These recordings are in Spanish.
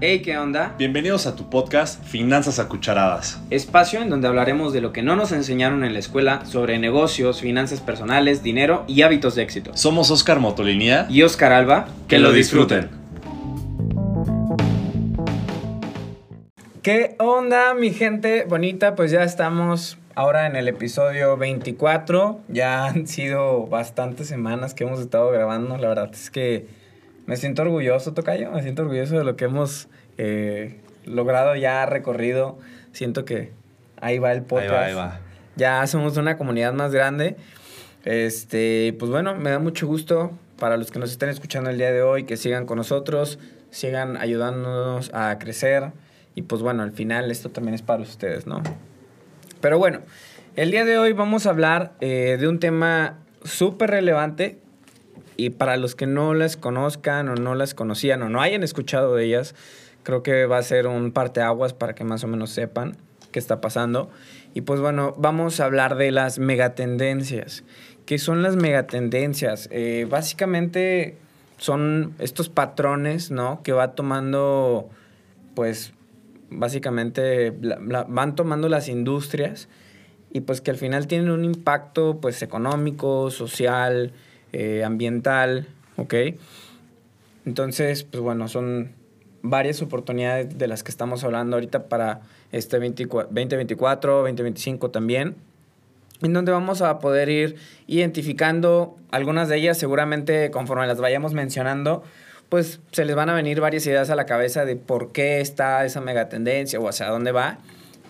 Hey, ¿qué onda? Bienvenidos a tu podcast Finanzas a Cucharadas. Espacio en donde hablaremos de lo que no nos enseñaron en la escuela sobre negocios, finanzas personales, dinero y hábitos de éxito. Somos Oscar Motolinía Y Oscar Alba, que lo disfruten. ¿Qué onda, mi gente bonita? Pues ya estamos ahora en el episodio 24. Ya han sido bastantes semanas que hemos estado grabando. La verdad es que me siento orgulloso, Tocayo. Me siento orgulloso de lo que hemos eh, logrado ya recorrido. Siento que ahí va el podcast. Ahí va, ahí va. Ya somos una comunidad más grande. Este, pues bueno, me da mucho gusto para los que nos estén escuchando el día de hoy, que sigan con nosotros, sigan ayudándonos a crecer. Y pues bueno, al final esto también es para ustedes, ¿no? Pero bueno, el día de hoy vamos a hablar eh, de un tema súper relevante y para los que no las conozcan o no las conocían o no hayan escuchado de ellas, creo que va a ser un parteaguas para que más o menos sepan qué está pasando. Y pues bueno, vamos a hablar de las megatendencias. ¿Qué son las megatendencias? Eh, básicamente son estos patrones, ¿no? Que va tomando, pues, básicamente van tomando las industrias y pues que al final tienen un impacto, pues, económico, social, eh, ambiental, ¿ok? Entonces, pues bueno, son varias oportunidades de las que estamos hablando ahorita para este 24 2024, 2025 también, en donde vamos a poder ir identificando algunas de ellas, seguramente conforme las vayamos mencionando, pues se les van a venir varias ideas a la cabeza de por qué está esa megatendencia o hacia dónde va,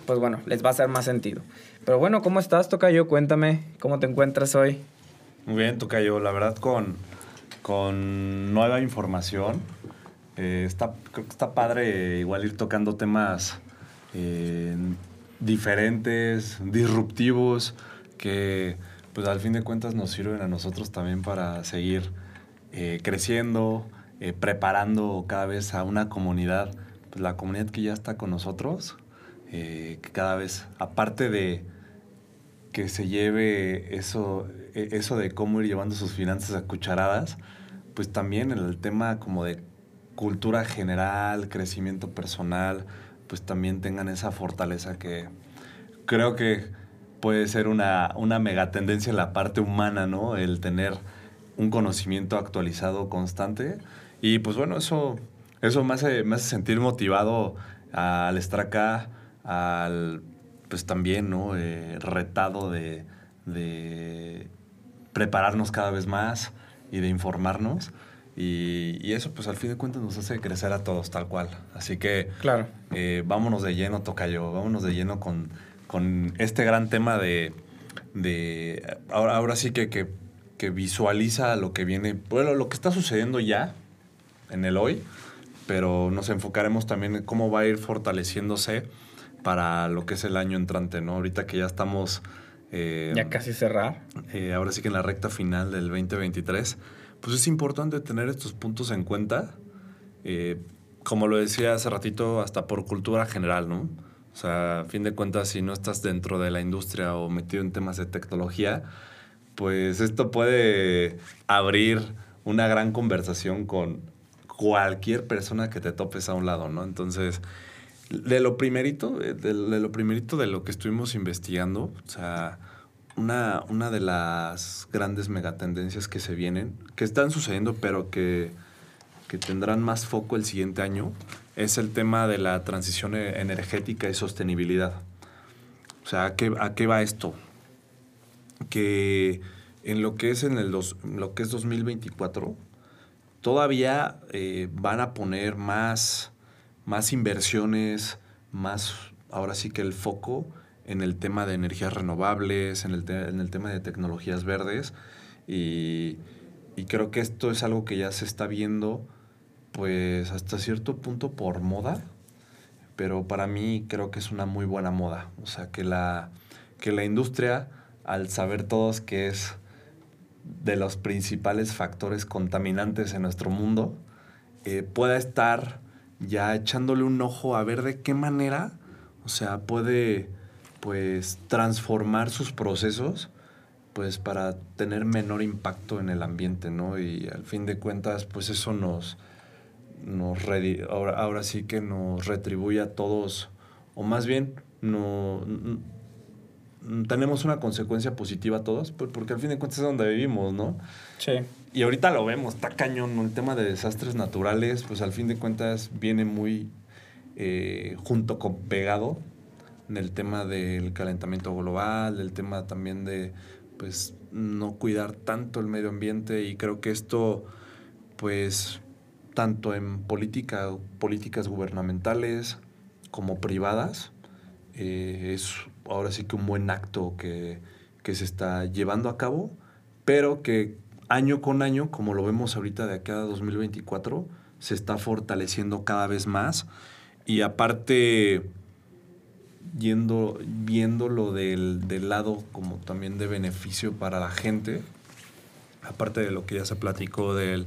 pues bueno, les va a hacer más sentido. Pero bueno, ¿cómo estás, Tocayo? Cuéntame, ¿cómo te encuentras hoy? Muy bien, Tocayo. La verdad, con, con nueva información. eh, está, creo que está padre igual ir tocando temas eh, diferentes, disruptivos, que pues al fin de cuentas nos sirven a nosotros también para seguir eh, creciendo, preparando cada vez a una comunidad, pues la comunidad que ya está con nosotros, que cada vez, aparte de que se lleve eso, e- eso de cómo ir llevando sus finanzas a cucharadas, pues también el tema como de cultura general, crecimiento personal, pues también tengan esa fortaleza que creo que puede ser una, una megatendencia en la parte humana, ¿no? El tener un conocimiento actualizado constante. Y pues bueno, eso, eso me, hace, me hace sentir motivado al estar acá, al pues también, ¿no? Eh, retado de, de prepararnos cada vez más y de informarnos. Y, y eso pues al fin de cuentas nos hace crecer a todos tal cual. Así que Claro. eh, vámonos de lleno, Tocayo, vámonos de lleno con, con este gran tema de, de ahora, ahora sí que, que, que visualiza lo que viene, bueno, lo que está sucediendo ya en el hoy, pero nos enfocaremos también en cómo va a ir fortaleciéndose para lo que es el año entrante, ¿no? Ahorita que ya estamos... eh, Ya casi cerrar. eh, ahora sí que en la recta final del 2023, pues es importante tener estos puntos en cuenta. eh, como lo decía hace ratito, hasta por cultura general, ¿no? O sea, a fin de cuentas, si no estás dentro de la industria o metido en temas de tecnología, pues esto puede abrir una gran conversación con cualquier persona que te topes a un lado, ¿no? Entonces, de lo primerito, de, de lo primerito de lo que estuvimos investigando, o sea, una, una de las grandes megatendencias que se vienen, que están sucediendo, pero que, que tendrán más foco el siguiente año, es el tema de la transición e- energética y sostenibilidad. O sea, ¿a qué, a qué va esto? Que en lo que es en el dos, lo que es 2024, todavía eh, van a poner más, más inversiones, más, ahora sí que el foco en el tema de energías renovables, en el, en el tema de tecnologías verdes. Y, y creo que esto es algo que ya se está viendo, pues hasta cierto punto por moda, pero para mí creo que es una muy buena moda. O sea, que la, que la industria, al saber todos que es de los principales factores contaminantes en nuestro mundo, eh, pueda estar ya echándole un ojo a ver de qué manera, o sea, puede pues transformar sus procesos pues para tener menor impacto en el ambiente, ¿no? Y al fin de cuentas, pues eso nos, nos ahora, ahora sí que nos retribuye a todos, o más bien, no, tenemos una consecuencia positiva a todos, porque al fin de cuentas es donde vivimos, ¿no? Sí. Y ahorita lo vemos, está cañón, el tema de desastres naturales, pues al fin de cuentas viene muy eh, junto con pegado en el tema del calentamiento global, del tema también de pues no cuidar tanto el medio ambiente. Y creo que esto pues tanto en política, políticas gubernamentales como privadas eh, es ahora sí que un buen acto que, que se está llevando a cabo, pero que año con año, como lo vemos ahorita de acá a 2024, se está fortaleciendo cada vez más. Y aparte, yendo, viéndolo del, del lado como también de beneficio para la gente, aparte de lo que ya se platicó del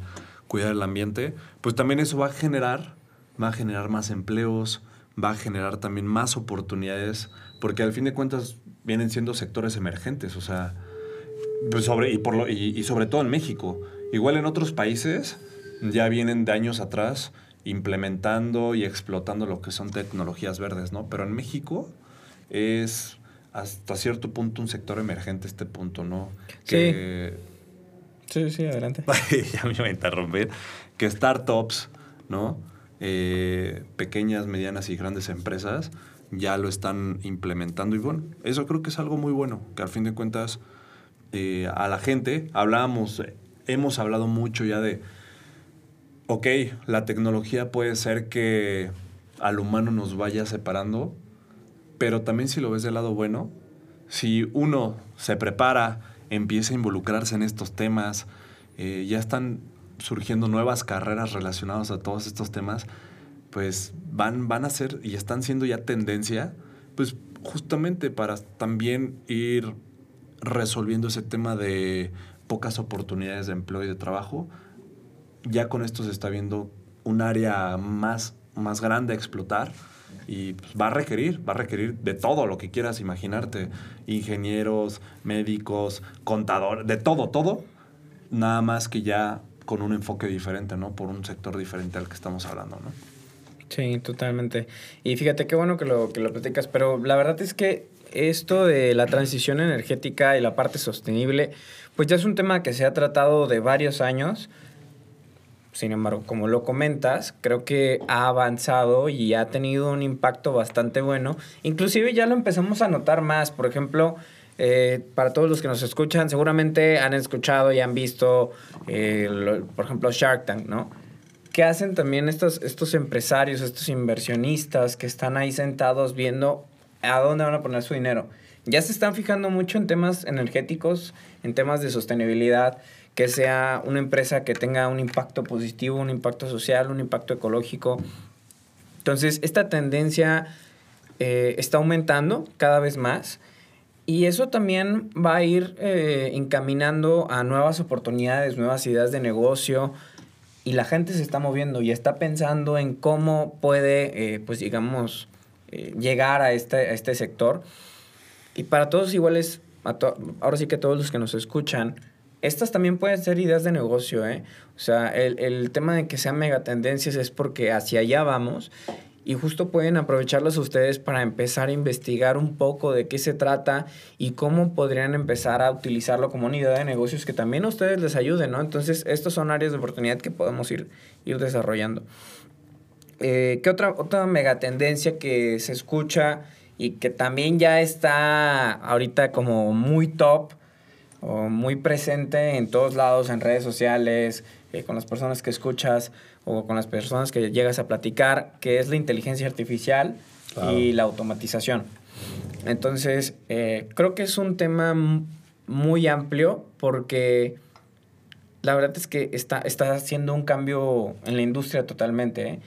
cuidar el ambiente, pues también eso va a generar, va a generar más empleos, va a generar también más oportunidades, porque al fin de cuentas vienen siendo sectores emergentes, o sea, sobre, y, por lo, y, sobre todo en México. Igual en otros países ya vienen de años atrás implementando y explotando lo que son tecnologías verdes, ¿no? Pero en México es hasta cierto punto un sector emergente este punto, ¿no? Que, sí. Sí, sí, adelante. ya me iba a interrumpir. Que startups, ¿no? Eh, pequeñas, medianas y grandes empresas ya lo están implementando. Y bueno, eso creo que es algo muy bueno, que al fin de cuentas eh, a la gente hablábamos, hemos hablado mucho ya de, ok, la tecnología puede ser que al humano nos vaya separando, pero también si lo ves del lado bueno, si uno se prepara, empieza a involucrarse en estos temas, eh, ya están surgiendo nuevas carreras relacionadas a todos estos temas, pues van, van a ser y están siendo ya tendencia, pues justamente para también ir resolviendo ese tema de pocas oportunidades de empleo y de trabajo. Ya con esto se está viendo un área más, más grande a explotar y pues, va a requerir, va a requerir de todo lo que quieras imaginarte, ingenieros, médicos, contadores, de todo, todo, nada más que ya con un enfoque diferente, ¿no? Por un sector diferente al que estamos hablando, ¿no? Sí, totalmente. Y fíjate qué bueno que lo, que lo platicas, pero la verdad es que esto de la transición energética y la parte sostenible, pues ya es un tema que se ha tratado de varios años. Sin embargo, como lo comentas, creo que ha avanzado y ha tenido un impacto bastante bueno. Inclusive ya lo empezamos a notar más. Por ejemplo, eh, para todos los que nos escuchan, seguramente han escuchado y han visto, eh, por ejemplo, Shark Tank, ¿no? ¿Qué hacen también estos, estos empresarios, estos inversionistas que están ahí sentados viendo a dónde van a poner su dinero? Ya se están fijando mucho en temas energéticos, en temas de sostenibilidad, que sea una empresa que tenga un impacto positivo, un impacto social, un impacto ecológico. Entonces, esta tendencia eh, está aumentando cada vez más y eso también va a ir eh, encaminando a nuevas oportunidades, nuevas ideas de negocio. Y la gente se está moviendo y está pensando en cómo puede, eh, pues digamos, eh, llegar a este, este sector. Y para todos iguales, ahora sí que todos los que nos escuchan, estas también pueden ser ideas de negocio, ¿eh? O sea, el, el tema de que sean megatendencias es porque hacia allá vamos y justo pueden aprovecharlos ustedes para empezar a investigar un poco de qué se trata y cómo podrían empezar a utilizarlo como una idea de negocios que también a ustedes les ayuden, ¿no? Entonces, estos son áreas de oportunidad que podemos ir, ir desarrollando. Eh, ¿Qué otra, otra megatendencia que se escucha y que también ya está ahorita como muy top o muy presente en todos lados, en redes sociales, eh, con las personas que escuchas? o con las personas que llegas a platicar, que es la inteligencia artificial y la automatización. Entonces, eh, creo que es un tema muy amplio porque la verdad es que está, está haciendo un cambio en la industria totalmente. ¿eh?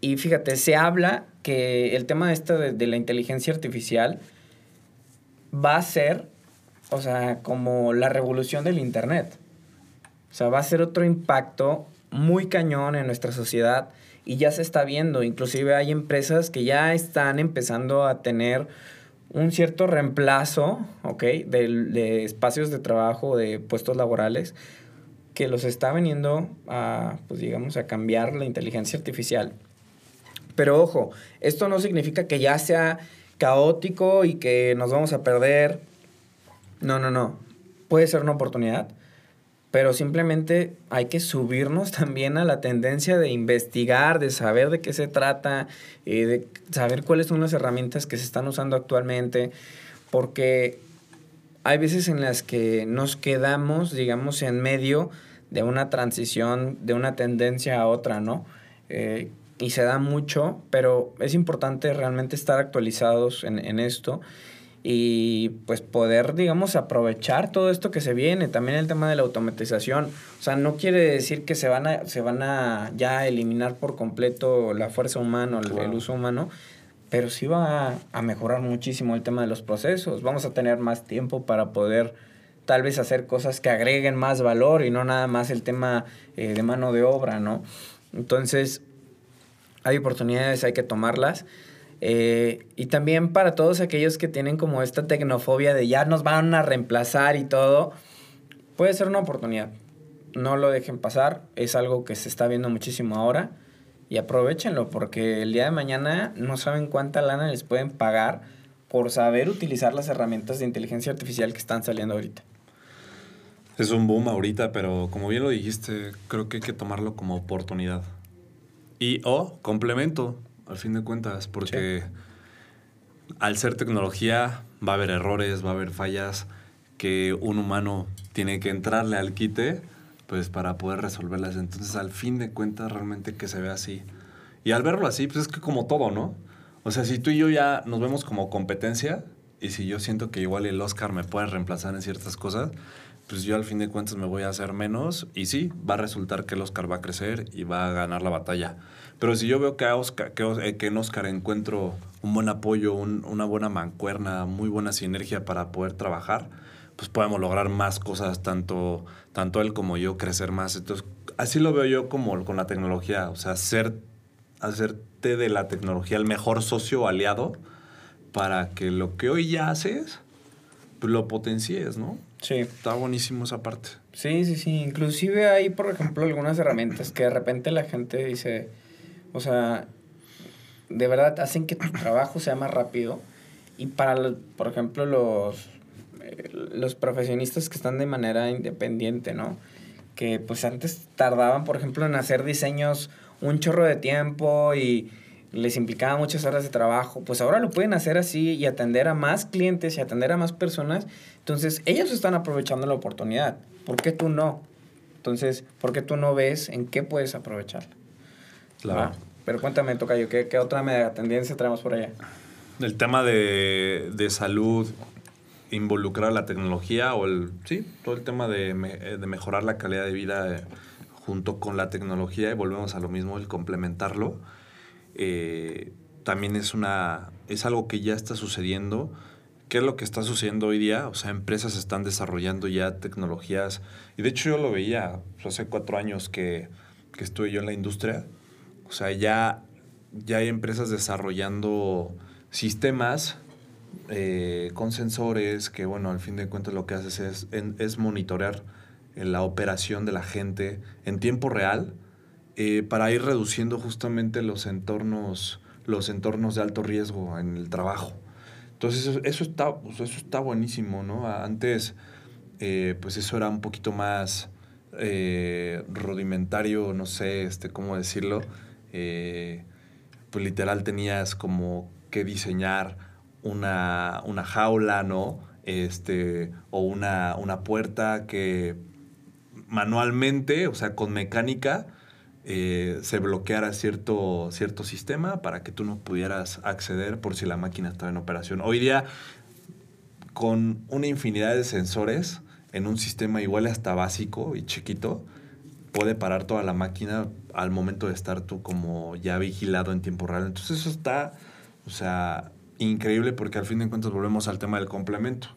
Y fíjate, se habla que el tema este de, de la inteligencia artificial va a ser, o sea, como la revolución del Internet. O sea, va a ser otro impacto muy cañón en nuestra sociedad y ya se está viendo. Inclusive hay empresas que ya están empezando a tener un cierto reemplazo, ¿ok? De, de espacios de trabajo, de puestos laborales, que los está veniendo a, pues digamos, a cambiar la inteligencia artificial. Pero ojo, esto no significa que ya sea caótico y que nos vamos a perder. No, no, no. Puede ser una oportunidad, pero simplemente hay que subirnos también a la tendencia de investigar, de saber de qué se trata, y eh, de saber cuáles son las herramientas que se están usando actualmente, porque hay veces en las que nos quedamos, digamos, en medio de una transición, de una tendencia a otra, ¿no? Eh, y se da mucho, pero es importante realmente estar actualizados en, en, esto y pues poder, digamos, aprovechar todo esto que se viene. También el tema de la automatización. O sea, no quiere decir que se van a, se van a ya eliminar por completo la fuerza humana, el, el uso humano, pero sí va a, mejorar muchísimo el tema de los procesos. Vamos a tener más tiempo para poder tal vez hacer cosas que agreguen más valor y no nada más el tema eh, de mano de obra, ¿no? Entonces, hay oportunidades, hay que tomarlas. Eh, y también para todos aquellos que tienen como esta tecnofobia de ya nos van a reemplazar y todo, puede ser una oportunidad. No lo dejen pasar, es algo que se está viendo muchísimo ahora y aprovechenlo porque el día de mañana no saben cuánta lana les pueden pagar por saber utilizar las herramientas de inteligencia artificial que están saliendo ahorita. Es un boom ahorita, pero como bien lo dijiste, creo que hay que tomarlo como oportunidad. Y o complemento, al fin de cuentas, porque al ser tecnología va a haber errores, va a haber fallas que un humano tiene que entrarle al quite pues para poder resolverlas. Entonces, al fin de cuentas, realmente que se ve así. Y al verlo así, pues es que como todo, ¿no? O sea, si tú y yo ya nos vemos como competencia, y si yo siento que igual el Oscar me puede reemplazar en ciertas cosas, pues yo al fin de cuentas me voy a hacer menos y sí, va a resultar que el Oscar va a crecer y va a ganar la batalla. Pero si yo veo que, Oscar, que, eh, que en Oscar encuentro un buen apoyo, una buena mancuerna, muy buena sinergia para poder trabajar, pues podemos lograr más cosas, tanto, tanto él como yo, crecer más. Entonces, así lo veo yo como con la tecnología, o sea, hacer, hacerte de la tecnología el mejor socio aliado para que lo que hoy ya haces, pues lo potencies, ¿no? Sí. Está buenísimo esa parte. Sí, sí, sí. Inclusive hay, por ejemplo, algunas herramientas que de repente la gente dice, o sea, de verdad hacen que tu trabajo sea más rápido. Y para, por ejemplo, los los profesionistas que están de manera independiente, ¿no? Que pues antes tardaban, por ejemplo, en hacer diseños un chorro de tiempo y les implicaba muchas horas de trabajo, pues ahora lo pueden hacer así y atender a más clientes y atender a más personas. Entonces, ellos están aprovechando la oportunidad. ¿Por qué tú no? Entonces, ¿por qué tú no ves en qué puedes aprovecharla? Claro. Ah, pero cuéntame, Tocayo, ¿qué, ¿qué otra mega tendencia traemos por allá? El tema de, de salud, involucrar la tecnología o el, sí, todo el tema de, de mejorar la calidad de vida eh, junto con la tecnología y volvemos a lo mismo, el complementarlo, eh, también es, una, es algo que ya está sucediendo. ¿Qué es lo que está sucediendo hoy día? O sea, empresas están desarrollando ya tecnologías. Y de hecho yo lo veía hace cuatro años que, que estuve yo en la industria. O sea, ya, ya hay empresas desarrollando sistemas eh, con sensores que, bueno, al fin de cuentas lo que haces es, es monitorear eh, la operación de la gente en tiempo real eh, para ir reduciendo justamente los entornos, los entornos de alto riesgo en el trabajo. Entonces eso, está, pues, eso está buenísimo, ¿no? Antes, pues eso era un poquito más rudimentario, no sé, este, cómo decirlo. pues literal tenías como que diseñar una, una jaula, ¿no? Este, o una, una puerta que manualmente, o sea, con mecánica, eh, se bloqueara cierto, cierto sistema para que tú no pudieras acceder por si la máquina estaba en operación. Hoy día, con una infinidad de sensores en un sistema igual hasta básico y chiquito, puede parar toda la máquina al momento de estar tú como ya vigilado en tiempo real. Entonces eso está, o sea, increíble porque al fin de cuentas volvemos al tema del complemento.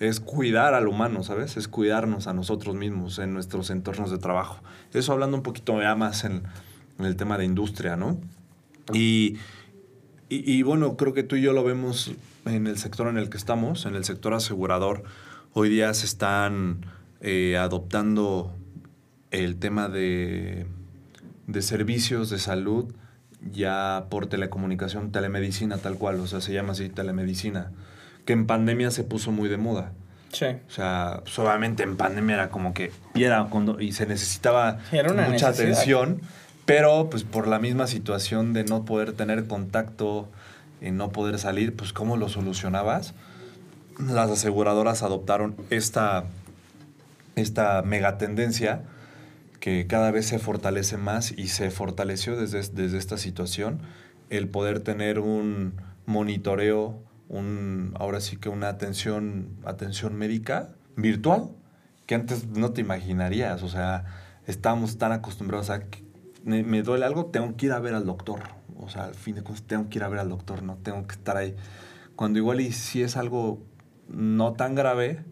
Es cuidar al humano, ¿sabes? Es cuidarnos a nosotros mismos en nuestros entornos de trabajo. Eso hablando un poquito ya más en, el tema de industria, ¿no? Y, y, bueno, creo que tú y yo lo vemos en el sector en el que estamos, en el sector asegurador. Hoy día se están eh, adoptando el tema de, de servicios de salud ya por telecomunicación, telemedicina tal cual, o sea, se llama así telemedicina, que en pandemia se puso muy de moda. Sí. O sea, pues, obviamente en pandemia era como que, y, era cuando, y se necesitaba mucha atención, pero pues por la misma situación de no poder tener contacto y no poder salir, pues ¿cómo lo solucionabas? Las aseguradoras adoptaron esta, esta megatendencia que cada vez se fortalece más y se fortaleció desde, desde esta situación el poder tener un monitoreo, un, ahora sí que una atención, atención médica virtual, que antes no te imaginarías, o sea, estábamos tan acostumbrados a que me, me duele algo, tengo que ir a ver al doctor, o sea, al fin de cuentas tengo que ir a ver al doctor, no tengo que estar ahí. Cuando igual y si es algo no tan grave,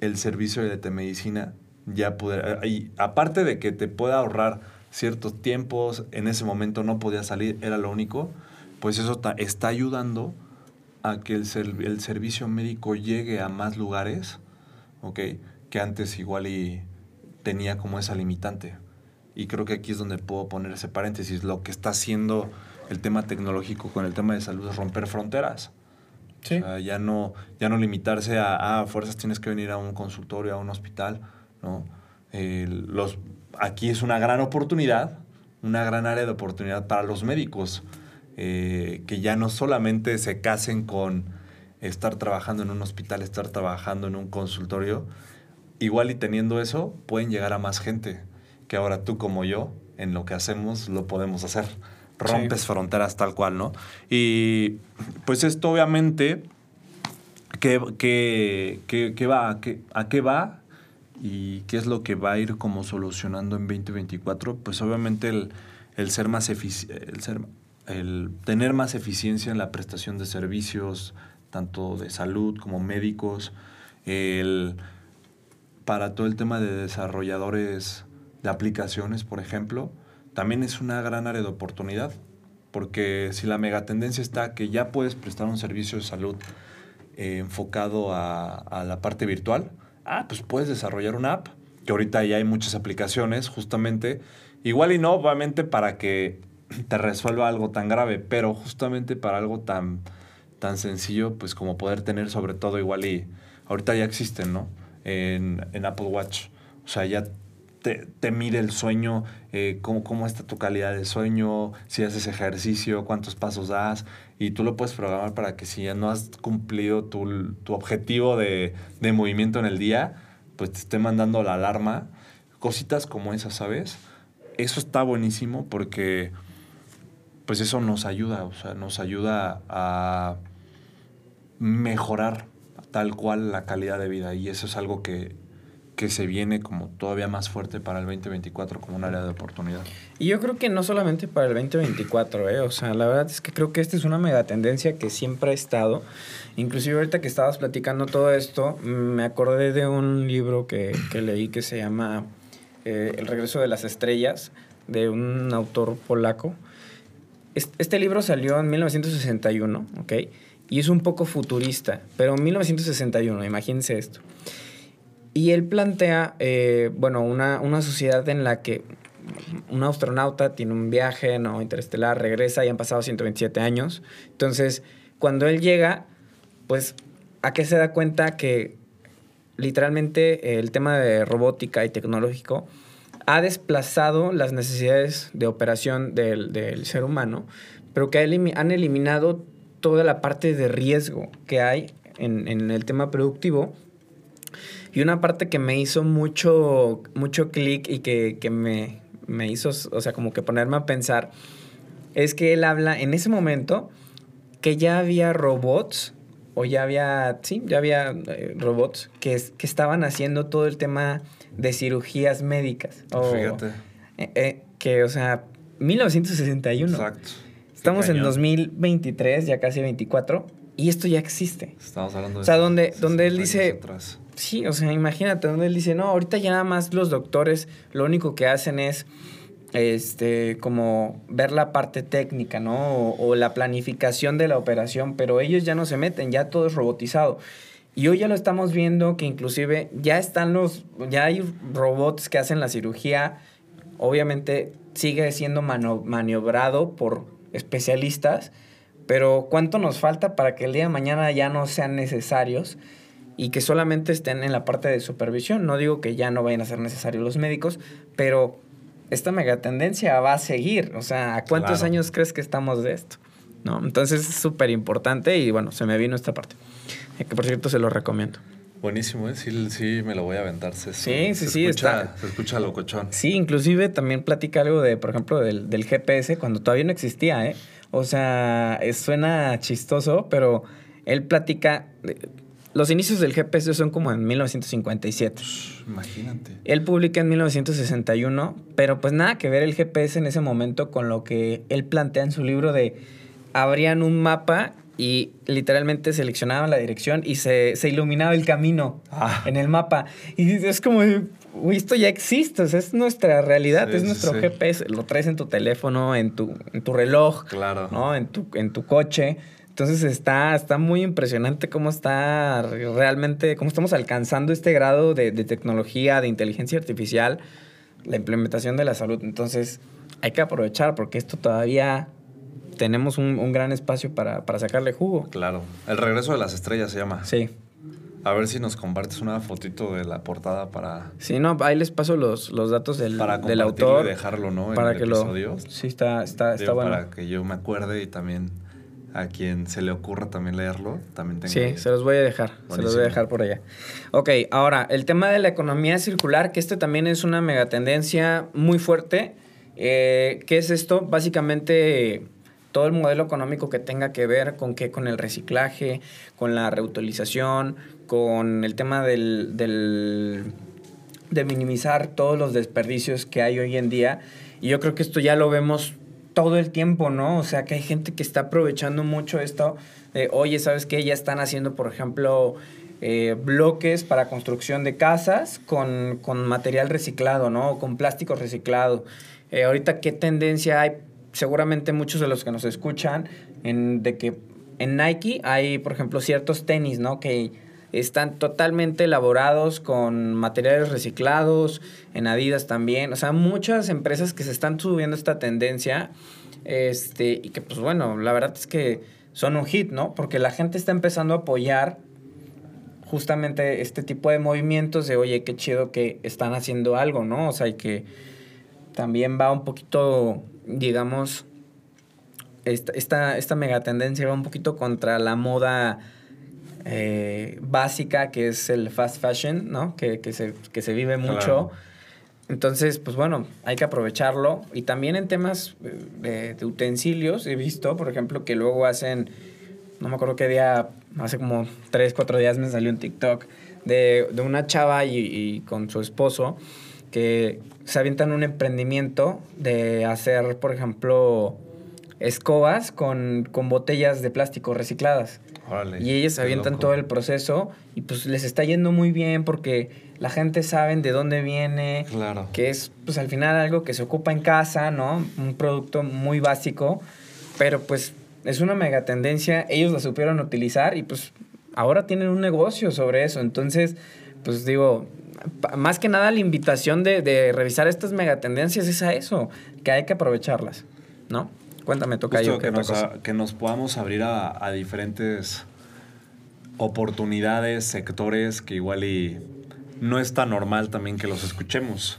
el servicio de telemedicina ya puede, y aparte de que te pueda ahorrar ciertos tiempos, en ese momento no podía salir, era lo único, pues eso está ayudando a que el, ser- el servicio médico llegue a más lugares, ¿ok? Que antes igual y tenía como esa limitante. Y creo que aquí es donde puedo poner ese paréntesis. Lo que está haciendo el tema tecnológico con el tema de salud es romper fronteras. Sí. O sea, ya no, ya no limitarse a, ah, a fuerzas tienes que venir a un consultorio, a un hospital, ¿no? Eh, los, aquí es una gran oportunidad, una gran área de oportunidad para los médicos, eh, que ya no solamente se casen con estar trabajando en un hospital, estar trabajando en un consultorio, igual y teniendo eso, pueden llegar a más gente, que ahora tú como yo, en lo que hacemos, lo podemos hacer. Rompes Sí. fronteras tal cual, ¿no? Y pues esto obviamente, ¿qué, qué, qué- qué va? ¿A qué, ¿A qué va? ¿Y qué es lo que va a ir como solucionando en 2024? Pues obviamente el, el ser más el ser el tener más eficiencia en la prestación de servicios, tanto de salud como médicos, el para todo el tema de desarrolladores de aplicaciones, por ejemplo, también es una gran área de oportunidad, porque si la megatendencia está que ya puedes prestar un servicio de salud eh, enfocado a, a la parte virtual, ah, pues puedes desarrollar una app, que ahorita ya hay muchas aplicaciones, justamente, igual y no, obviamente para que te resuelva algo tan grave, pero justamente para algo tan, tan sencillo, pues como poder tener sobre todo igual y ahorita ya existen, ¿no? En, en Apple Watch. O sea, ya te, te mide el sueño, eh, cómo, cómo está tu calidad de sueño, si haces ejercicio, cuántos pasos das, y tú lo puedes programar para que si ya no has cumplido tu, tu objetivo de, de movimiento en el día, pues te esté mandando la alarma. Cositas como esas, ¿sabes? Eso está buenísimo porque pues eso nos ayuda, o sea, nos ayuda a mejorar tal cual la calidad de vida y eso es algo que, que se viene como todavía más fuerte para el 2024 como un área de oportunidad. Y yo creo que no solamente para el 2024, ¿eh? O sea, la verdad es que creo que esta es una mega tendencia que siempre ha estado. Inclusive ahorita que estabas platicando todo esto, me acordé de un libro que, que leí que se llama eh, El regreso de las estrellas, de un autor polaco. Es- Este libro salió en 1961, ¿ok? Y es un poco futurista, pero en 1961, imagínense esto. Y él plantea, eh, bueno, una, una sociedad en la que un astronauta tiene un viaje no interestelar, regresa y han pasado 127 años. Entonces, cuando él llega, pues, ¿a qué se da cuenta que literalmente eh, el tema de robótica y tecnológico ha desplazado las necesidades de operación del, del ser humano, pero que han eliminado toda la parte de riesgo que hay en, en el tema productivo. Y una parte que me hizo mucho, mucho clic y que, que me, me hizo, o sea, como que ponerme a pensar, es que él habla en ese momento que ya había robots, o ya había, sí, ya había eh, robots que, que estaban haciendo todo el tema de cirugías médicas. O, Fíjate. eh, eh, que, o sea, 1961. Exacto. Estamos en cañón. 2023, ya casi 24, y esto ya existe. Estamos hablando de O sea, donde- 60 donde él dice- atrás. Sí, o sea, imagínate donde él dice, no, ahorita ya nada más los doctores lo único que hacen es, este, como ver la parte técnica, ¿no? O, o la planificación de la operación, pero ellos ya no se meten, ya todo es robotizado. Y hoy ya lo estamos viendo que inclusive ya están los, ya hay robots que hacen la cirugía. Obviamente sigue siendo maniobrado por especialistas, pero ¿cuánto nos falta para que el día de mañana ya no sean necesarios y que solamente estén en la parte de supervisión? No digo que ya no vayan a ser necesarios los médicos, pero esta megatendencia va a seguir. O sea, ¿a cuántos años crees que estamos de esto? ¿No? Entonces es súper importante y bueno, se me vino esta parte. Eh, que por cierto se lo recomiendo. Buenísimo, ¿eh? sí, sí, me lo voy a aventar. sí, sí, sí. Escucha, Se escucha locochón. Sí, inclusive también platica algo de, por ejemplo, del, del GPS cuando todavía no existía, ¿eh? O sea, suena chistoso, pero él platica... Los inicios del GPS son como en 1957. Imagínate. Él publica en 1961, pero pues nada que ver el GPS en ese momento con lo que él plantea en su libro de abrían un mapa y literalmente seleccionaban la dirección y se, iluminaba el camino ah. en el mapa. Y es como, uy, esto ya existe, es nuestra realidad, es nuestro GPS, lo traes en tu teléfono, en tu, en tu reloj, claro. ¿no? en, tu, en tu coche. Entonces está, está muy impresionante cómo está realmente, cómo estamos alcanzando este grado de, tecnología, de inteligencia artificial, la implementación de la salud. Entonces hay que aprovechar porque esto todavía tenemos un, gran espacio para, sacarle jugo. Claro. El regreso de las estrellas se llama. Sí. A ver si nos compartes una fotito de la portada para... Sí, no, ahí les paso los, los datos del, para del autor. y dejarlo, ¿no? Para que episodio. lo... Sí, está, está, está bueno. Para que yo me acuerde y también a quien se le ocurra también leerlo, también tengo... Sí, se los voy a dejar, se los voy a dejar por allá. Ok, ahora, el tema de la economía circular, que este también es una megatendencia muy fuerte. Eh, ¿Qué es esto? Básicamente todo el modelo económico que tenga que ver con qué, con el reciclaje, con la reutilización, con el tema del, del, de minimizar todos los desperdicios que hay hoy en día. Y yo creo que esto ya lo vemos todo el tiempo, ¿no? O sea, que hay gente que está aprovechando mucho esto de, oye, ¿sabes qué? Ya están haciendo, por ejemplo, eh, bloques para construcción de casas con, material reciclado, ¿no? Con plástico reciclado. Eh, ahorita, ¿qué tendencia hay? Seguramente muchos de los que nos escuchan, en, de que en Nike hay, por ejemplo, ciertos tenis, ¿no? Que están totalmente elaborados con materiales reciclados, en Adidas también, o sea, muchas empresas que se están subiendo esta tendencia, este, y que pues bueno, la verdad es que son un hit, ¿no? Porque la gente está empezando a apoyar justamente este tipo de movimientos de, oye, qué chido que están haciendo algo, ¿no? O sea, y que también va un poquito, digamos, esta, esta, esta megatendencia va un poquito contra la moda eh, básica, que es el fast fashion, ¿no? Que, se, que se vive mucho. Entonces, pues bueno, hay que aprovecharlo. Y también en temas de, utensilios, he visto, por ejemplo, que luego hacen, no me acuerdo qué día, hace como tres, cuatro días me salió un TikTok de, una chava y, con su esposo que se avientan un emprendimiento de hacer, por ejemplo, escobas con, con botellas de plástico recicladas y ellos avientan todo el proceso y pues les está yendo muy bien porque la gente sabe de dónde viene, claro. que es pues al final algo que se ocupa en casa, ¿no? Un producto muy básico, pero pues es una mega tendencia, ellos la supieron utilizar y pues ahora tienen un negocio sobre eso, entonces pues digo, más que nada la invitación de, de revisar estas megatendencias es a eso, que hay que aprovecharlas, ¿no? Cuéntame, toca yo. Que, nos, que nos podamos abrir a, diferentes oportunidades, sectores que igual y no es tan normal también que los escuchemos.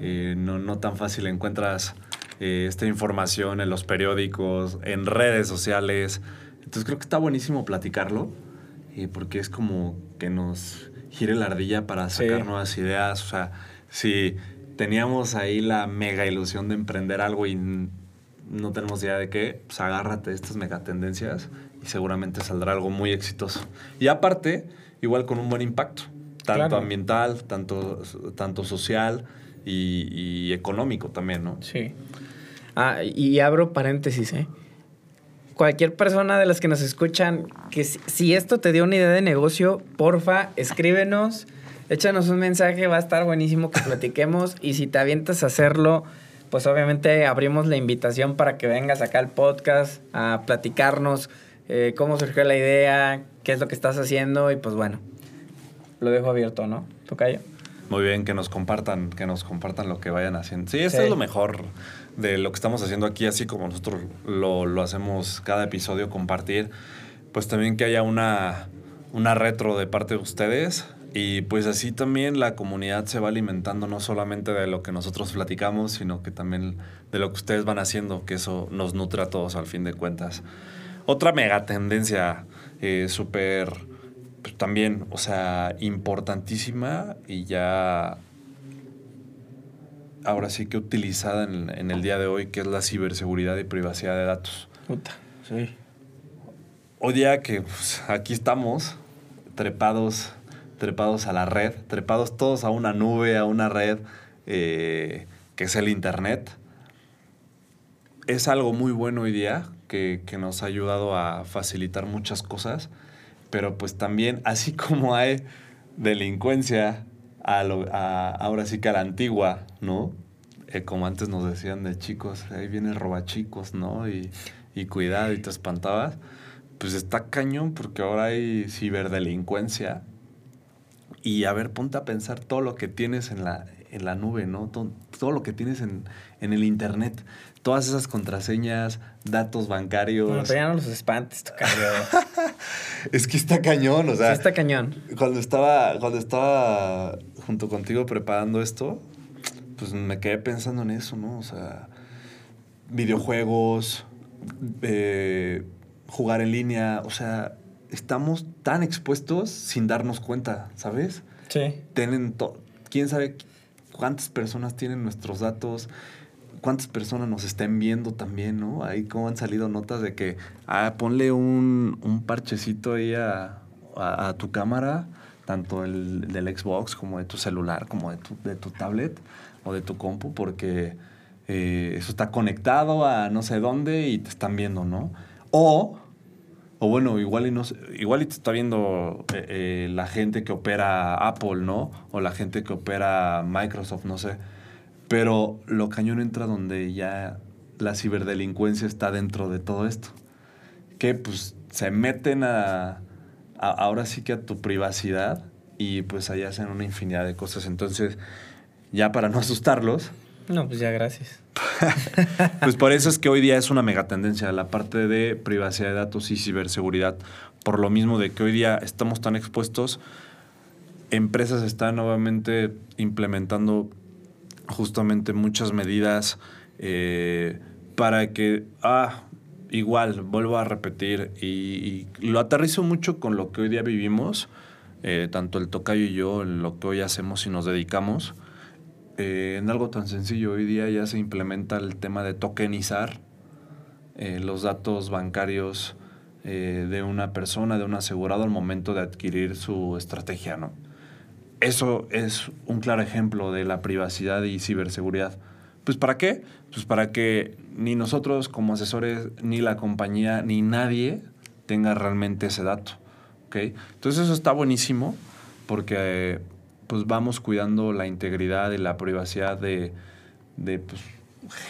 Eh, no, no, tan fácil encuentras eh, esta información en los periódicos, en redes sociales. Entonces creo que está buenísimo platicarlo, eh, porque es como que nos gire la ardilla para sacar nuevas ideas. O sea, si teníamos ahí la mega ilusión de emprender algo y no tenemos idea de qué, pues agárrate estas megatendencias y seguramente saldrá algo muy exitoso. Y aparte, igual con un buen impacto, tanto ambiental, tanto, tanto social y, económico también, ¿no? Sí. Ah, y abro paréntesis, ¿eh? Cualquier persona de las que nos escuchan, que si esto te dio una idea de negocio, porfa, escríbenos, échanos un mensaje, va a estar buenísimo que platiquemos y si te avientas a hacerlo pues obviamente abrimos la invitación para que vengas acá al podcast a platicarnos eh, cómo surgió la idea, qué es lo que estás haciendo y pues bueno, lo dejo abierto, ¿no? Tocayo. Muy bien, que nos compartan, que nos compartan lo que vayan haciendo. Sí, eso es lo mejor de lo que estamos haciendo aquí, así como nosotros lo, lo hacemos cada episodio, compartir. Pues también que haya una, una retro de parte de ustedes. Y pues así también la comunidad se va alimentando no solamente de lo que nosotros platicamos, sino que también de lo que ustedes van haciendo, que eso nos nutre a todos al fin de cuentas. Otra mega tendencia eh, súper pues, también, o sea, importantísima y ya ahora sí que utilizada en, el día de hoy, que es la ciberseguridad y privacidad de datos. Puta, sí. Hoy día que pues, aquí estamos, trepados, trepados a la red, trepados todos a una nube, a una red eh, que es el Internet. Es algo muy bueno hoy día que, que nos ha ayudado a facilitar muchas cosas pero pues también, así como hay delincuencia, a ahora sí que a la antigua, ¿no? Eh, como antes nos decían de chicos, ahí viene robachicos, ¿no? Y, y cuidado, y te espantabas. Pues está cañón porque ahora hay ciberdelincuencia. Y a ver, ponte a pensar todo lo que tienes en la, en la nube, ¿no? Todo, todo lo que tienes en, en el internet todas esas contraseñas, datos bancarios. Bueno, pero ya no los espantes, es que está cañón, o sea. Sí, está cañón. Cuando estaba, cuando estaba junto contigo preparando esto, pues me quedé pensando en eso, ¿no? O sea, videojuegos, eh, jugar en línea, o sea, estamos tan expuestos sin darnos cuenta, ¿sabes? Sí. Tienen quién sabe cuántas personas tienen nuestros datos cuántas personas nos estén viendo también, ¿no? Ahí como han salido notas de que, ah, ponle un, un parchecito ahí a, a, tu cámara, tanto el del Xbox como de tu celular, como de tu, de tu tablet o de tu compu, porque eh, eso está conectado a no sé dónde y te están viendo, ¿no? O, o bueno, igual y, no, igual y te está viendo eh, eh, la gente que opera Apple, ¿no? O la gente que opera Microsoft, no sé pero lo cañón entra donde ya la ciberdelincuencia está dentro de todo esto. Que pues se meten a, ahora sí que a tu privacidad y pues allá hacen una infinidad de cosas. Entonces, ya para no asustarlos. No, pues ya gracias. pues por eso es que hoy día es una mega tendencia la parte de privacidad de datos y ciberseguridad. Por lo mismo de que hoy día estamos tan expuestos, empresas están nuevamente implementando justamente muchas medidas eh, para que, ah, igual, vuelvo a repetir, y, lo aterrizo mucho con lo que hoy día vivimos, eh, tanto el tocayo y yo, en lo que hoy hacemos y nos dedicamos, eh, en algo tan sencillo. Hoy día ya se implementa el tema de tokenizar los datos bancarios de una persona, de un asegurado al momento de adquirir su estrategia, ¿no? Eso es un claro ejemplo de la privacidad y ciberseguridad. Pues ¿para qué? Pues para que ni nosotros como asesores, ni la compañía, ni nadie tenga realmente ese dato. ¿okay? Entonces eso está buenísimo porque pues vamos cuidando la integridad y la privacidad de, pues,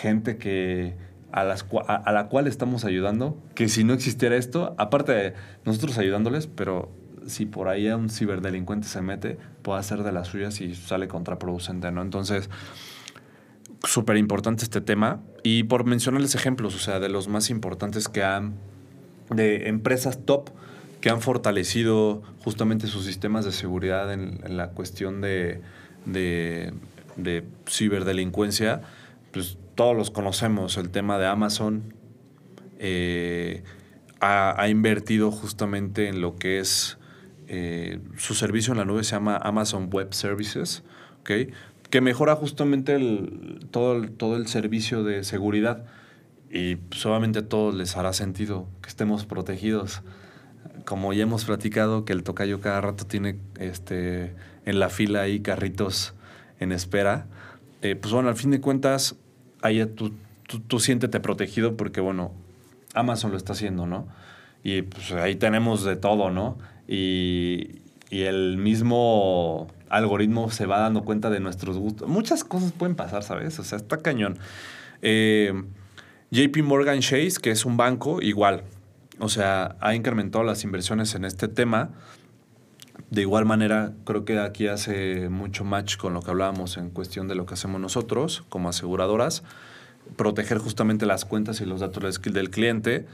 gente que a, las, a, la cual estamos ayudando, que si no existiera esto, aparte de nosotros ayudándoles, pero si por ahí un ciberdelincuente se mete, puede hacer de las suyas y sale contraproducente, ¿no? Entonces, súper importante este tema. Y por mencionarles ejemplos, o sea, de los más importantes que han, de empresas top que han fortalecido justamente sus sistemas de seguridad en, la cuestión de, de, ciberdelincuencia, pues todos los conocemos, el tema de Amazon. Eh, ha, ha, invertido justamente en lo que es eh, su servicio en la nube se llama Amazon Web Services, que mejora justamente el, todo, el, todo el servicio de seguridad y solamente a todos les hará sentido que estemos protegidos. Como ya hemos platicado, que el tocayo cada rato tiene este, en la fila ahí carritos en espera, eh, pues bueno, al fin de cuentas, ahí tú, tú, tú siéntete protegido porque, bueno, Amazon lo está haciendo, ¿no? Y pues ahí tenemos de todo, ¿no? y, el mismo algoritmo se va dando cuenta de nuestros gustos. Muchas cosas pueden pasar, ¿sabes? O sea, está cañón. Eh, JP Morgan Chase, que es un banco, igual. O sea, ha incrementado las inversiones en este tema. De igual manera, creo que aquí hace mucho match con lo que hablábamos en cuestión de lo que hacemos nosotros como aseguradoras, proteger justamente las cuentas y los datos del cliente.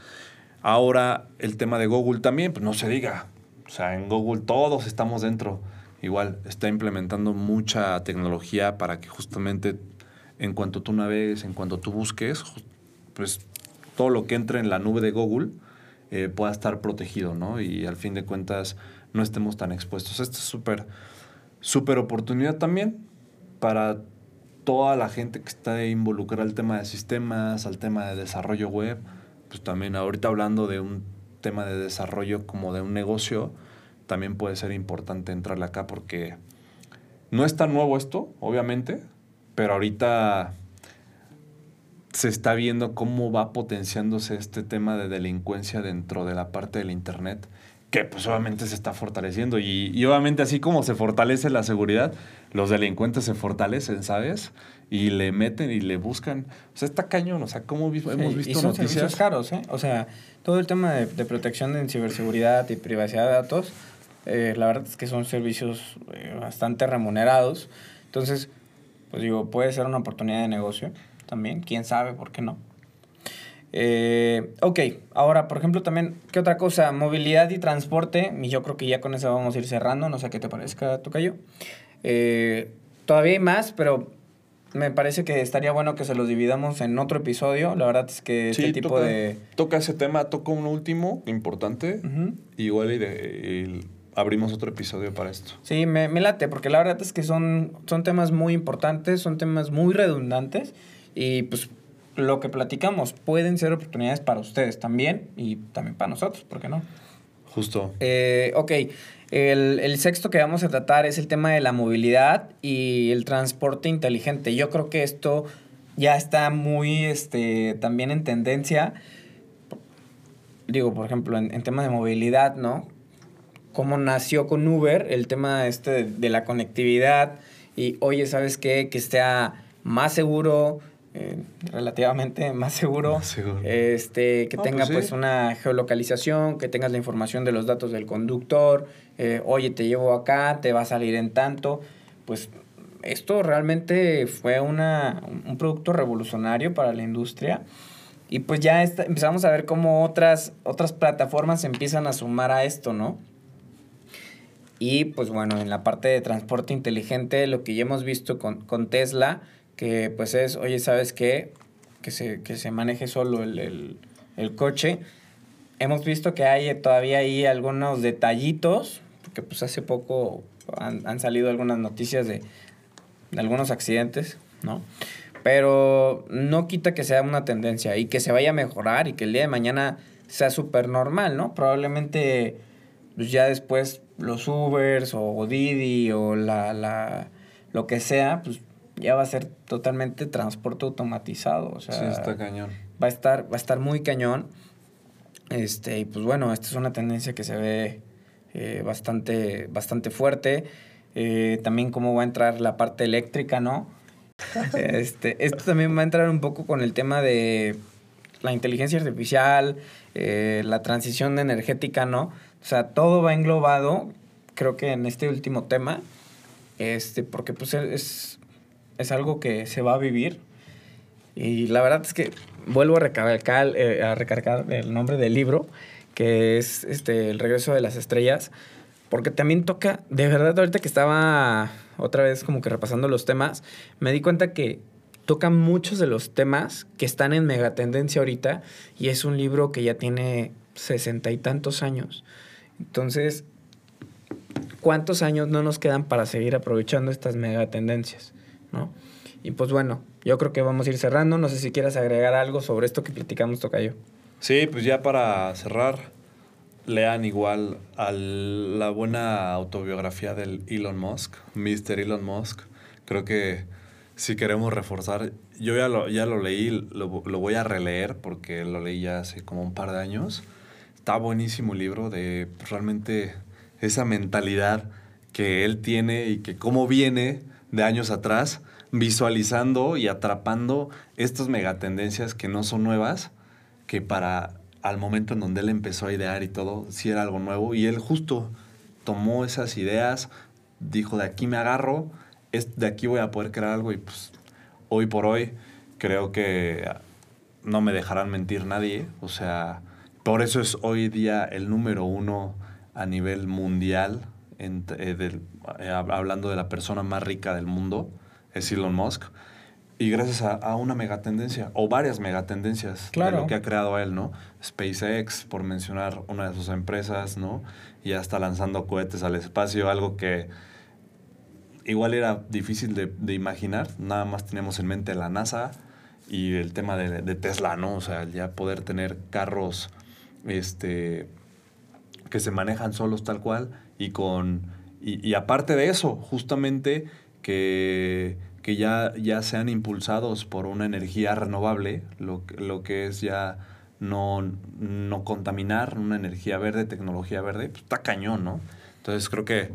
Ahora, el tema de Google también, pues no se diga. O sea, en Google todos estamos dentro. Igual, está implementando mucha tecnología para que justamente en cuanto tú navegues, en cuanto tú busques, pues todo lo que entre en la nube de Google eh, pueda estar protegido, ¿no? Y al fin de cuentas no estemos tan expuestos. Esta es súper, súper oportunidad también para toda la gente que está involucrada al tema de sistemas, al tema de desarrollo web, pues también ahorita hablando de un tema de desarrollo como de un negocio, también puede ser importante entrarle acá porque no es tan nuevo esto, obviamente, pero ahorita se está viendo cómo va potenciándose este tema de delincuencia dentro de la parte del Internet, que pues obviamente se está fortaleciendo. Y, obviamente así como se fortalece la seguridad, los delincuentes se fortalecen, ¿sabes? Y le meten y le buscan. O sea, está cañón. O sea, ¿cómo hemos visto y son noticias? caros, ¿eh? O sea, todo el tema de, protección en ciberseguridad y privacidad de datos, eh, la verdad es que son servicios eh, bastante remunerados. Entonces, pues digo, puede ser una oportunidad de negocio también, quién sabe, ¿por qué no? Eh, ok, ahora, por ejemplo, también, ¿qué otra cosa? Movilidad y transporte, y yo creo que ya con eso vamos a ir cerrando, no sé qué te parezca, Tocayo. Eh, todavía hay más, pero me parece que estaría bueno que se los dividamos en otro episodio. La verdad es que este tipo de... Toca ese tema, toca un último importante, igual y, de, abrimos otro episodio para esto. Sí, me, me, late, porque la verdad es que son, son temas muy importantes, son temas muy redundantes y pues lo que platicamos pueden ser oportunidades para ustedes también y también para nosotros, ¿por qué no? Justo. Eh, ok, el, el, sexto que vamos a tratar es el tema de la movilidad y el transporte inteligente. Yo creo que esto ya está muy este, también en tendencia. Digo, por ejemplo, en, en tema de movilidad, ¿no? Cómo nació con Uber el tema este de, de la conectividad y, oye, ¿sabes qué? Que esté más seguro, eh, relativamente más seguro. Este, que tenga pues, pues una geolocalización, que tengas la información de los datos del conductor, eh, oye, te llevo acá, te va a salir en tanto. Pues esto realmente fue una, un producto revolucionario para la industria. Y pues ya empezamos a ver cómo otras, otras plataformas empiezan a sumar a esto, ¿no? Y pues bueno, en la parte de transporte inteligente, lo que ya hemos visto con, con Tesla, que pues es, oye, ¿sabes qué? Que se, que se maneje solo el, coche. Hemos visto que hay todavía ahí algunos detallitos, porque pues hace poco han, salido algunas noticias de, algunos accidentes, ¿no? Pero no quita que sea una tendencia y que se vaya a mejorar y que el día de mañana sea súper normal, ¿no? Probablemente pues ya después los Ubers o Didi o la, la, lo que sea, pues ya va a ser totalmente transporte automatizado. O sea, sí, está cañón. Va a estar, va a estar muy cañón. Este, y pues bueno, esta es una tendencia que se ve eh, bastante, bastante fuerte. Eh, también cómo va a entrar la parte eléctrica, ¿no? este, esto también va a entrar un poco con el tema de la inteligencia artificial, eh, la transición energética, ¿no? O sea, todo va englobado, creo que en este último tema, este, porque pues es, es algo que se va a vivir. Y la verdad es que vuelvo a recargar, eh, a recargar el nombre del libro, que es este, El regreso de las estrellas, porque también toca, de verdad, ahorita que estaba otra vez como que repasando los temas, me di cuenta que toca muchos de los temas que están en megatendencia ahorita y es un libro que ya tiene sesenta y tantos años. Entonces, ¿cuántos años no nos quedan para seguir aprovechando estas megatendencias? ¿No? Y pues bueno, yo creo que vamos a ir cerrando. No sé si quieras agregar algo sobre esto que platicamos, Tocayo. Sí, pues ya para cerrar, lean igual a la buena autobiografía del Elon Musk, Mr. Elon Musk. Creo que si queremos reforzar, yo ya lo, ya lo leí, lo, lo voy a releer porque lo leí ya hace como un par de años. Está buenísimo el libro de realmente esa mentalidad que él tiene y que cómo viene de años atrás, visualizando y atrapando estas megatendencias que no son nuevas, que para al momento en donde él empezó a idear y todo, sí era algo nuevo. Y él justo tomó esas ideas, dijo, de aquí me agarro, es, de aquí voy a poder crear algo y pues hoy por hoy creo que no me dejarán mentir nadie. O sea, por eso es hoy día el número uno a nivel mundial, en, eh, eh, hablando de la persona más rica del mundo, es Elon Musk. Y gracias a, una megatendencia, o varias megatendencias de lo que ha creado él, ¿no? SpaceX, por mencionar una de sus empresas, ¿no? Y ya está lanzando cohetes al espacio, algo que igual era difícil de, imaginar. Nada más tenemos en mente la NASA y el tema de, de, Tesla, ¿no? O sea, ya poder tener carros este, que se manejan solos tal cual y con... Y, y aparte de eso, justamente que que ya, ya sean impulsados por una energía renovable, lo, lo que es ya no, no contaminar, una energía verde, tecnología verde, pues está cañón, ¿no? Entonces creo que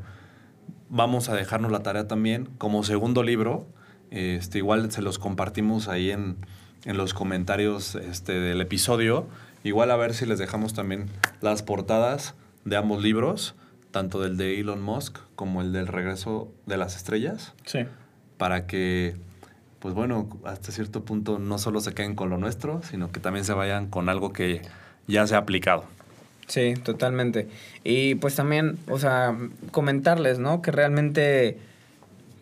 vamos a dejarnos la tarea también como segundo libro. Este, igual se los compartimos ahí en, en los comentarios este, del episodio. Igual a ver si les dejamos también las portadas de ambos libros, tanto del de Elon Musk como el del regreso de las estrellas. Sí para que, pues bueno, hasta cierto punto no solo se queden con lo nuestro, sino que también se vayan con algo que ya se ha aplicado. Sí, totalmente. Y pues también, o sea, comentarles, ¿no? Que realmente,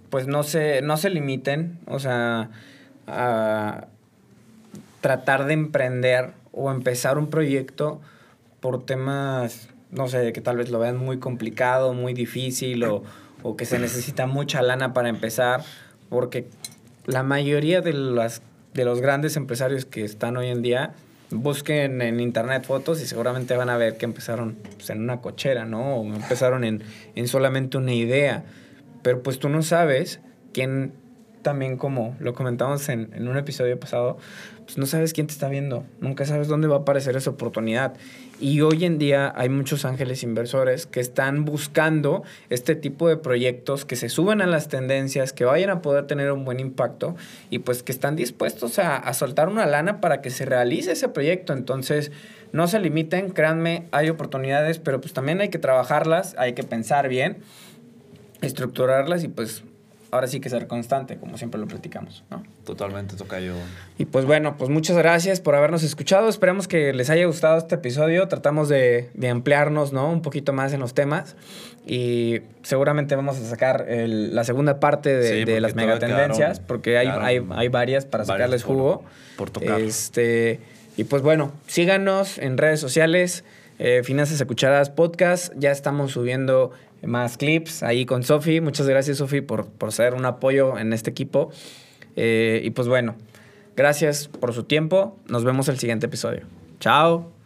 pues no se, no se limiten, o sea, a tratar de emprender o empezar un proyecto por temas, no sé, que tal vez lo vean muy complicado, muy difícil o, o que se necesita mucha lana para empezar porque la mayoría de, las, de los grandes empresarios que están hoy en día busquen en internet fotos y seguramente van a ver que empezaron pues, en una cochera, ¿no? O empezaron en, en solamente una idea. Pero pues tú no sabes quién también como lo comentamos en, en, un episodio pasado, pues no sabes quién te está viendo, nunca sabes dónde va a aparecer esa oportunidad. Y hoy en día hay muchos ángeles inversores que están buscando este tipo de proyectos que se suban a las tendencias, que vayan a poder tener un buen impacto y pues que están dispuestos a, a soltar una lana para que se realice ese proyecto. Entonces, no se limiten, créanme, hay oportunidades, pero pues también hay que trabajarlas, hay que pensar bien, estructurarlas y pues ahora sí que ser constante, como siempre lo platicamos, ¿no? Totalmente, toca yo. Y pues bueno, pues muchas gracias por habernos escuchado. Esperamos que les haya gustado este episodio. Tratamos de, de ampliarnos, ¿no? Un poquito más en los temas. Y seguramente vamos a sacar la segunda parte de, de las megatendencias, porque hay, hay, hay, varias para sacarles jugo. Por, tocar. Este, y pues bueno, síganos en redes sociales. Eh, Finanzas Escuchadas Podcast. Ya estamos subiendo más clips ahí con Sofi. Muchas gracias, Sofi, por, por ser un apoyo en este equipo. Eh, y pues bueno, gracias por su tiempo. Nos vemos el siguiente episodio. Chao.